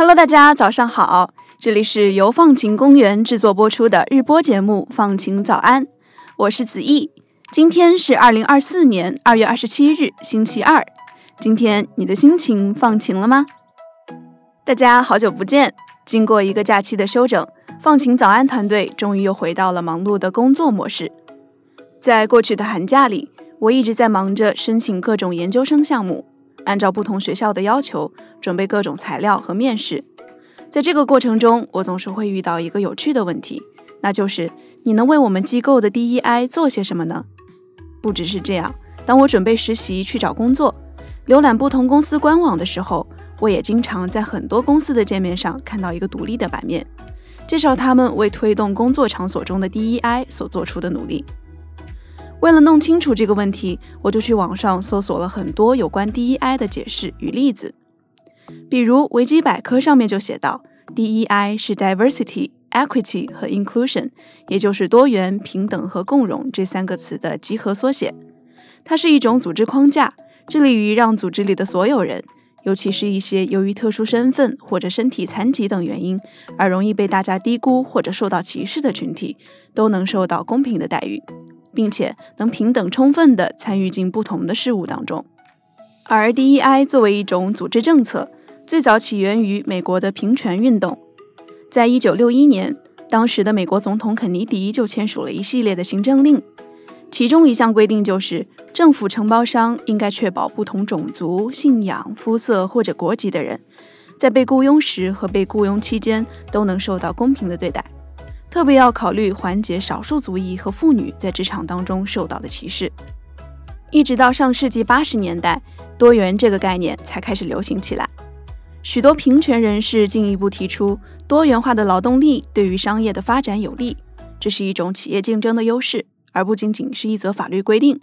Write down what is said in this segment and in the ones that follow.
Hello，大家早上好，这里是由放晴公园制作播出的日播节目《放晴早安》，我是子毅。今天是二零二四年二月二十七日，星期二。今天你的心情放晴了吗？大家好久不见，经过一个假期的休整，放晴早安团队终于又回到了忙碌的工作模式。在过去的寒假里，我一直在忙着申请各种研究生项目。按照不同学校的要求，准备各种材料和面试。在这个过程中，我总是会遇到一个有趣的问题，那就是你能为我们机构的 DEI 做些什么呢？不只是这样，当我准备实习去找工作，浏览不同公司官网的时候，我也经常在很多公司的界面上看到一个独立的版面，介绍他们为推动工作场所中的 DEI 所做出的努力。为了弄清楚这个问题，我就去网上搜索了很多有关 DEI 的解释与例子。比如维基百科上面就写道，DEI 是 Diversity、Equity 和 Inclusion，也就是多元、平等和共融这三个词的集合缩写。它是一种组织框架，致力于让组织里的所有人，尤其是一些由于特殊身份或者身体残疾等原因而容易被大家低估或者受到歧视的群体，都能受到公平的待遇。并且能平等充分地参与进不同的事物当中。而 DEI 作为一种组织政策，最早起源于美国的平权运动。在一九六一年，当时的美国总统肯尼迪就签署了一系列的行政令，其中一项规定就是，政府承包商应该确保不同种族、信仰、肤色或者国籍的人，在被雇佣时和被雇佣期间都能受到公平的对待。特别要考虑缓解少数族裔和妇女在职场当中受到的歧视。一直到上世纪八十年代，多元这个概念才开始流行起来。许多平权人士进一步提出，多元化的劳动力对于商业的发展有利，这是一种企业竞争的优势，而不仅仅是一则法律规定。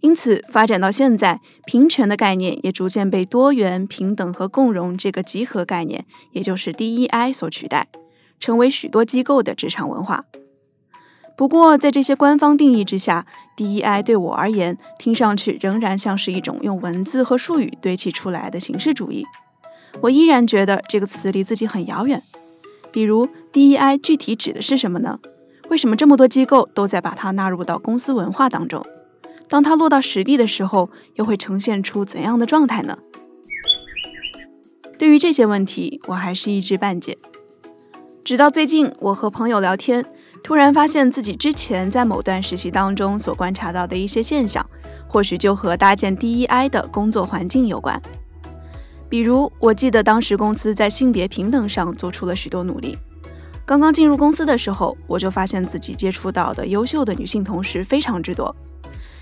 因此，发展到现在，平权的概念也逐渐被多元、平等和共融这个集合概念，也就是 DEI 所取代。成为许多机构的职场文化。不过，在这些官方定义之下，DEI 对我而言，听上去仍然像是一种用文字和术语堆砌出来的形式主义。我依然觉得这个词离自己很遥远。比如，DEI 具体指的是什么呢？为什么这么多机构都在把它纳入到公司文化当中？当它落到实地的时候，又会呈现出怎样的状态呢？对于这些问题，我还是一知半解。直到最近，我和朋友聊天，突然发现自己之前在某段实习当中所观察到的一些现象，或许就和搭建 DEI 的工作环境有关。比如，我记得当时公司在性别平等上做出了许多努力。刚刚进入公司的时候，我就发现自己接触到的优秀的女性同事非常之多。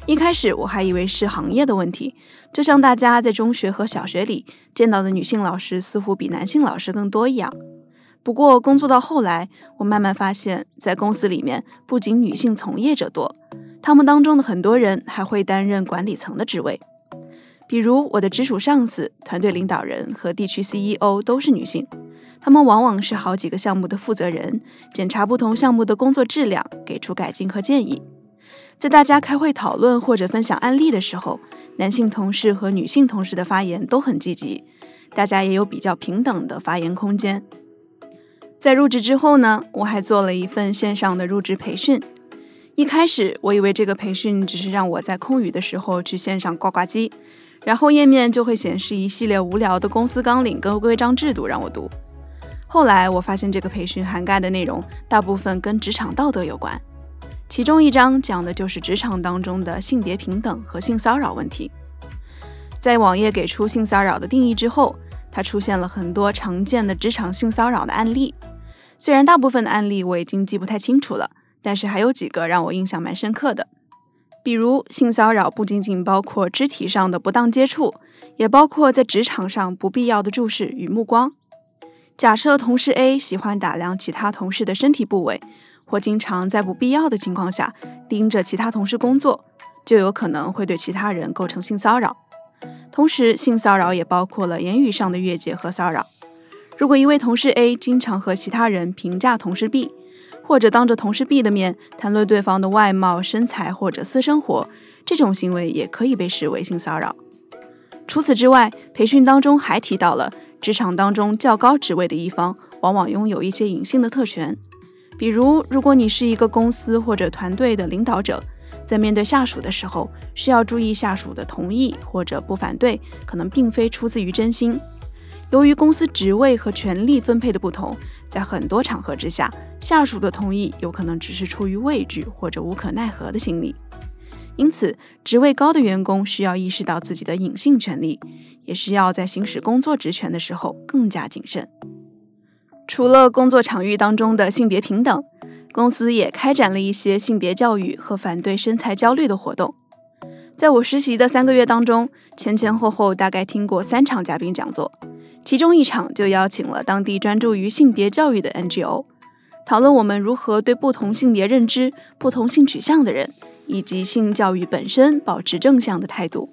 一开始我还以为是行业的问题，就像大家在中学和小学里见到的女性老师似乎比男性老师更多一样。不过，工作到后来，我慢慢发现，在公司里面，不仅女性从业者多，他们当中的很多人还会担任管理层的职位。比如，我的直属上司、团队领导人和地区 CEO 都是女性，他们往往是好几个项目的负责人，检查不同项目的工作质量，给出改进和建议。在大家开会讨论或者分享案例的时候，男性同事和女性同事的发言都很积极，大家也有比较平等的发言空间。在入职之后呢，我还做了一份线上的入职培训。一开始我以为这个培训只是让我在空余的时候去线上挂挂机，然后页面就会显示一系列无聊的公司纲领跟规章制度让我读。后来我发现这个培训涵盖的内容大部分跟职场道德有关，其中一章讲的就是职场当中的性别平等和性骚扰问题。在网页给出性骚扰的定义之后，它出现了很多常见的职场性骚扰的案例。虽然大部分的案例我已经记不太清楚了，但是还有几个让我印象蛮深刻的。比如，性骚扰不仅仅包括肢体上的不当接触，也包括在职场上不必要的注视与目光。假设同事 A 喜欢打量其他同事的身体部位，或经常在不必要的情况下盯着其他同事工作，就有可能会对其他人构成性骚扰。同时，性骚扰也包括了言语上的越界和骚扰。如果一位同事 A 经常和其他人评价同事 B，或者当着同事 B 的面谈论对方的外貌、身材或者私生活，这种行为也可以被视为性骚扰。除此之外，培训当中还提到了职场当中较高职位的一方往往拥有一些隐性的特权，比如，如果你是一个公司或者团队的领导者，在面对下属的时候，需要注意下属的同意或者不反对，可能并非出自于真心。由于公司职位和权力分配的不同，在很多场合之下，下属的同意有可能只是出于畏惧或者无可奈何的心理。因此，职位高的员工需要意识到自己的隐性权利，也需要在行使工作职权的时候更加谨慎。除了工作场域当中的性别平等，公司也开展了一些性别教育和反对身材焦虑的活动。在我实习的三个月当中，前前后后大概听过三场嘉宾讲座。其中一场就邀请了当地专注于性别教育的 NGO，讨论我们如何对不同性别认知、不同性取向的人以及性教育本身保持正向的态度。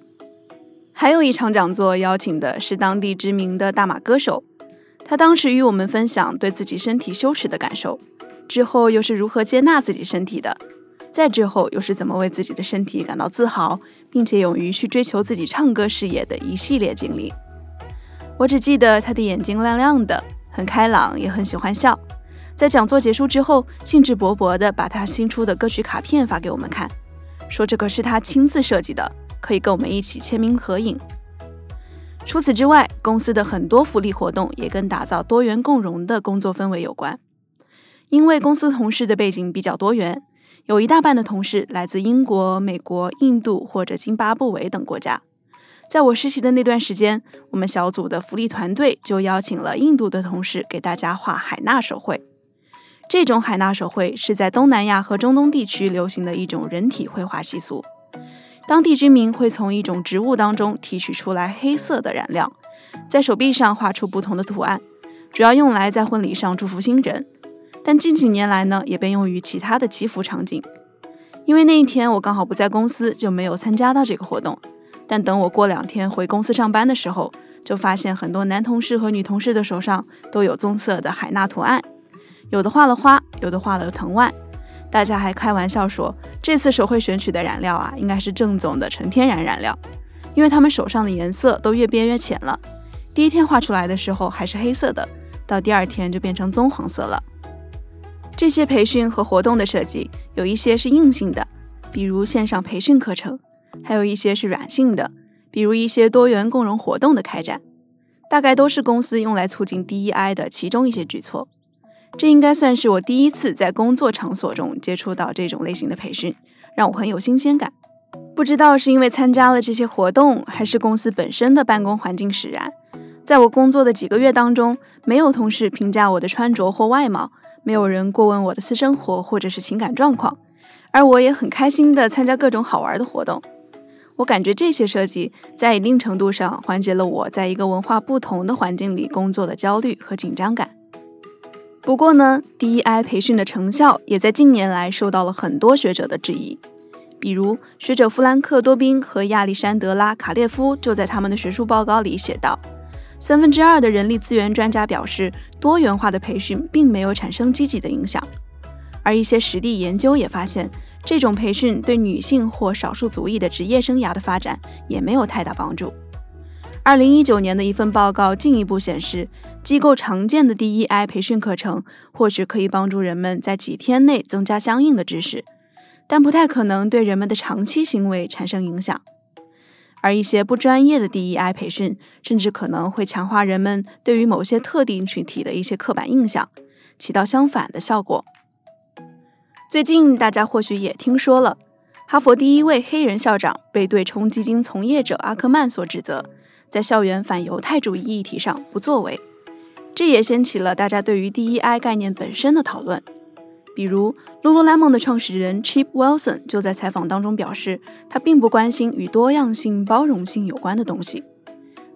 还有一场讲座邀请的是当地知名的大马歌手，他当时与我们分享对自己身体羞耻的感受，之后又是如何接纳自己身体的，再之后又是怎么为自己的身体感到自豪，并且勇于去追求自己唱歌事业的一系列经历。我只记得他的眼睛亮亮的，很开朗，也很喜欢笑。在讲座结束之后，兴致勃勃地把他新出的歌曲卡片发给我们看，说这个是他亲自设计的，可以跟我们一起签名合影。除此之外，公司的很多福利活动也跟打造多元共融的工作氛围有关。因为公司同事的背景比较多元，有一大半的同事来自英国、美国、印度或者津巴布韦等国家。在我实习的那段时间，我们小组的福利团队就邀请了印度的同事给大家画海纳手绘。这种海纳手绘是在东南亚和中东地区流行的一种人体绘画习俗。当地居民会从一种植物当中提取出来黑色的染料，在手臂上画出不同的图案，主要用来在婚礼上祝福新人。但近几年来呢，也被用于其他的祈福场景。因为那一天我刚好不在公司，就没有参加到这个活动。但等我过两天回公司上班的时候，就发现很多男同事和女同事的手上都有棕色的海纳图案，有的画了花，有的画了藤蔓。大家还开玩笑说，这次手绘选取的染料啊，应该是正宗的纯天然染料，因为他们手上的颜色都越变越浅了。第一天画出来的时候还是黑色的，到第二天就变成棕黄色了。这些培训和活动的设计，有一些是硬性的，比如线上培训课程。还有一些是软性的，比如一些多元共融活动的开展，大概都是公司用来促进 DEI 的其中一些举措。这应该算是我第一次在工作场所中接触到这种类型的培训，让我很有新鲜感。不知道是因为参加了这些活动，还是公司本身的办公环境使然，在我工作的几个月当中，没有同事评价我的穿着或外貌，没有人过问我的私生活或者是情感状况，而我也很开心地参加各种好玩的活动。我感觉这些设计在一定程度上缓解了我在一个文化不同的环境里工作的焦虑和紧张感。不过呢，DEI 培训的成效也在近年来受到了很多学者的质疑。比如，学者弗兰克·多宾和亚历山德拉·卡列夫就在他们的学术报告里写道：三分之二的人力资源专家表示，多元化的培训并没有产生积极的影响。而一些实地研究也发现。这种培训对女性或少数族裔的职业生涯的发展也没有太大帮助。二零一九年的一份报告进一步显示，机构常见的 DEI 培训课程或许可以帮助人们在几天内增加相应的知识，但不太可能对人们的长期行为产生影响。而一些不专业的 DEI 培训，甚至可能会强化人们对于某些特定群体的一些刻板印象，起到相反的效果。最近大家或许也听说了，哈佛第一位黑人校长被对冲基金从业者阿克曼所指责，在校园反犹太主义议题上不作为。这也掀起了大家对于 DEI 概念本身的讨论。比如，Lululemon 的创始人 Chip Wilson 就在采访当中表示，他并不关心与多样性、包容性有关的东西。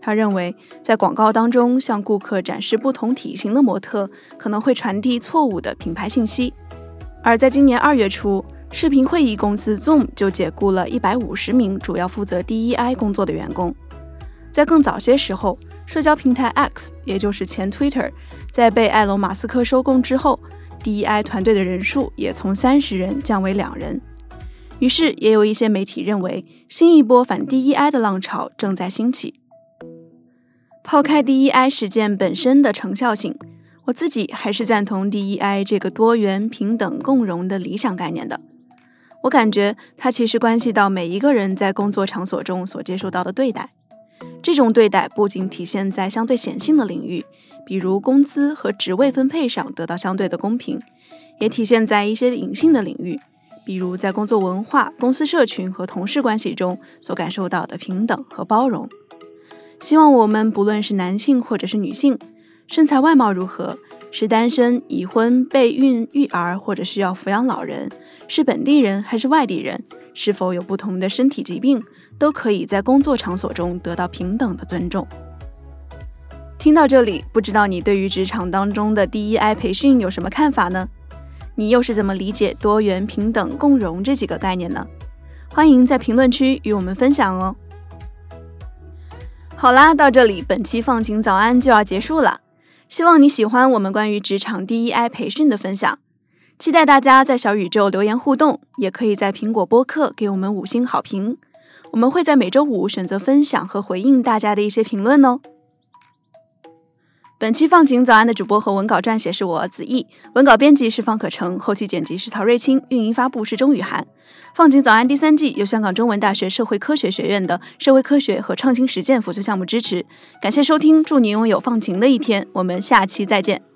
他认为，在广告当中向顾客展示不同体型的模特，可能会传递错误的品牌信息。而在今年二月初，视频会议公司 Zoom 就解雇了一百五十名主要负责 DEI 工作的员工。在更早些时候，社交平台 X，也就是前 Twitter，在被埃隆·马斯克收购之后，DEI 团队的人数也从三十人降为两人。于是，也有一些媒体认为，新一波反 DEI 的浪潮正在兴起。抛开 DEI 实践本身的成效性，我自己还是赞同 DEI 这个多元、平等、共融的理想概念的。我感觉它其实关系到每一个人在工作场所中所接受到的对待。这种对待不仅体现在相对显性的领域，比如工资和职位分配上得到相对的公平，也体现在一些隐性的领域，比如在工作文化、公司社群和同事关系中所感受到的平等和包容。希望我们不论是男性或者是女性，身材外貌如何，是单身、已婚、备孕、育儿或者需要抚养老人，是本地人还是外地人，是否有不同的身体疾病。都可以在工作场所中得到平等的尊重。听到这里，不知道你对于职场当中的 DEI 培训有什么看法呢？你又是怎么理解多元、平等、共融这几个概念呢？欢迎在评论区与我们分享哦。好啦，到这里，本期放晴早安就要结束了。希望你喜欢我们关于职场 DEI 培训的分享，期待大家在小宇宙留言互动，也可以在苹果播客给我们五星好评。我们会在每周五选择分享和回应大家的一些评论哦。本期放晴早安的主播和文稿撰写是我子毅，文稿编辑是方可成，后期剪辑是曹瑞清，运营发布是钟雨涵。放晴早安第三季由香港中文大学社会科学学院的社会科学和创新实践辅助项目支持。感谢收听，祝你拥有放晴的一天。我们下期再见。